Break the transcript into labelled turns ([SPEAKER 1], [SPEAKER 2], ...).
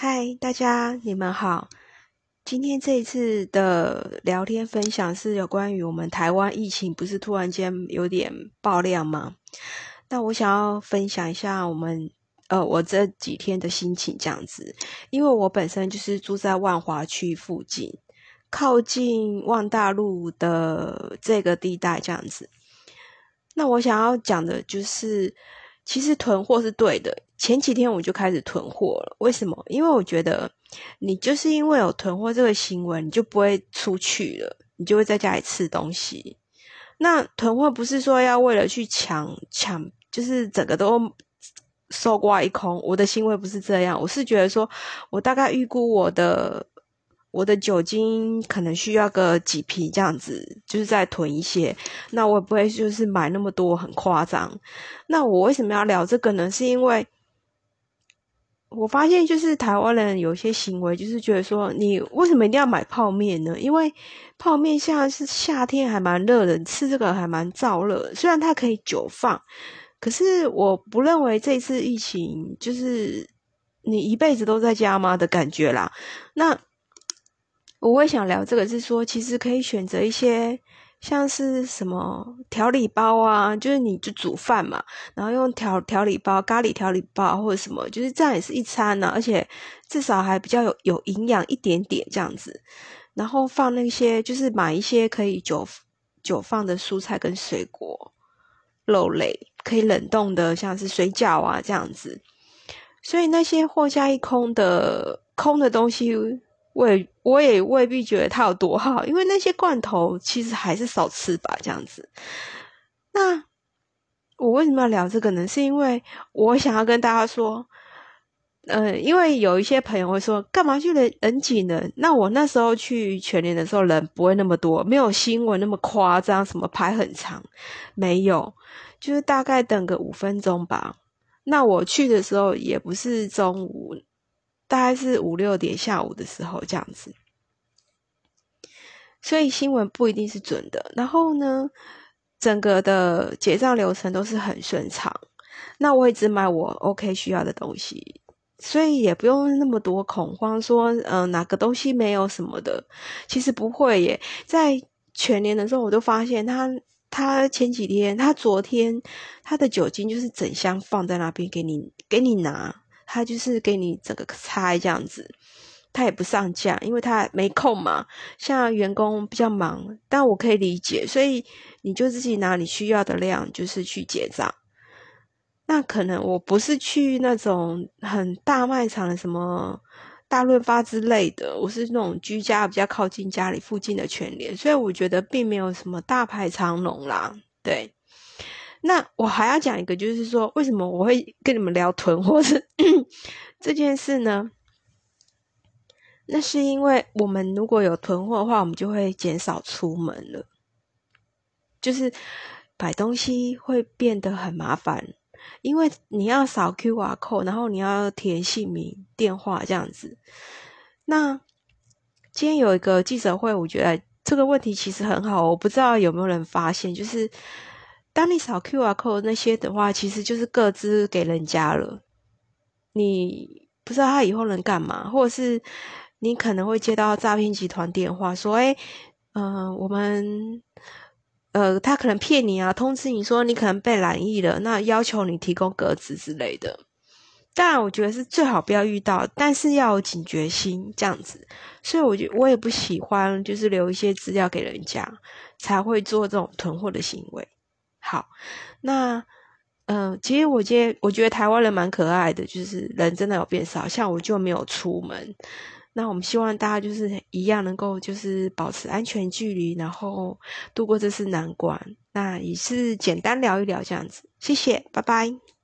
[SPEAKER 1] 嗨，大家，你们好。今天这一次的聊天分享是有关于我们台湾疫情，不是突然间有点爆量吗？那我想要分享一下我们呃我这几天的心情这样子，因为我本身就是住在万华区附近，靠近万大路的这个地带这样子。那我想要讲的就是，其实囤货是对的。前几天我就开始囤货了，为什么？因为我觉得你就是因为有囤货这个行为，你就不会出去了，你就会在家里吃东西。那囤货不是说要为了去抢抢，就是整个都收刮一空。我的行为不是这样，我是觉得说，我大概预估我的。我的酒精可能需要个几瓶这样子，就是再囤一些。那我也不会就是买那么多，很夸张。那我为什么要聊这个呢？是因为我发现就是台湾人有些行为，就是觉得说，你为什么一定要买泡面呢？因为泡面现在是夏天还蛮热的，吃这个还蛮燥热。虽然它可以久放，可是我不认为这次疫情就是你一辈子都在家吗的感觉啦。那我会想聊这个，是说其实可以选择一些像是什么调理包啊，就是你就煮饭嘛，然后用调调理包、咖喱调理包或者什么，就是这样也是一餐呢，而且至少还比较有有营养一点点这样子。然后放那些就是买一些可以久久放的蔬菜跟水果、肉类，可以冷冻的，像是水饺啊这样子。所以那些货架一空的空的东西。我也我也未必觉得它有多好，因为那些罐头其实还是少吃吧，这样子。那我为什么要聊这个呢？是因为我想要跟大家说，呃，因为有一些朋友会说，干嘛去人人挤人？那我那时候去全年的时候，人不会那么多，没有新闻那么夸张，什么排很长，没有，就是大概等个五分钟吧。那我去的时候也不是中午。大概是五六点下午的时候这样子，所以新闻不一定是准的。然后呢，整个的结账流程都是很顺畅。那我也只买我 OK 需要的东西，所以也不用那么多恐慌，说嗯哪个东西没有什么的。其实不会耶，在全年的时候，我都发现他他前几天他昨天他的酒精就是整箱放在那边给你给你拿。他就是给你整个拆这样子，他也不上架，因为他没空嘛。像员工比较忙，但我可以理解，所以你就自己拿你需要的量，就是去结账。那可能我不是去那种很大卖场的什么大润发之类的，我是那种居家比较靠近家里附近的全联，所以我觉得并没有什么大排长龙啦，对。那我还要讲一个，就是说，为什么我会跟你们聊囤货是 这件事呢？那是因为我们如果有囤货的话，我们就会减少出门了，就是买东西会变得很麻烦，因为你要扫 Q R code，然后你要填姓名、电话这样子。那今天有一个记者会，我觉得这个问题其实很好，我不知道有没有人发现，就是。当你扫 Q R code 那些的话，其实就是各自给人家了。你不知道他以后能干嘛，或者是你可能会接到诈骗集团电话，说：“哎，嗯，我们，呃，他可能骗你啊，通知你说你可能被染疫了，那要求你提供格子之类的。”当然，我觉得是最好不要遇到，但是要有警觉心这样子。所以，我觉我也不喜欢就是留一些资料给人家，才会做这种囤货的行为。好，那嗯，其实我觉得，我觉得台湾人蛮可爱的，就是人真的有变少。像我就没有出门，那我们希望大家就是一样能够就是保持安全距离，然后度过这次难关。那也是简单聊一聊这样子，谢谢，拜拜。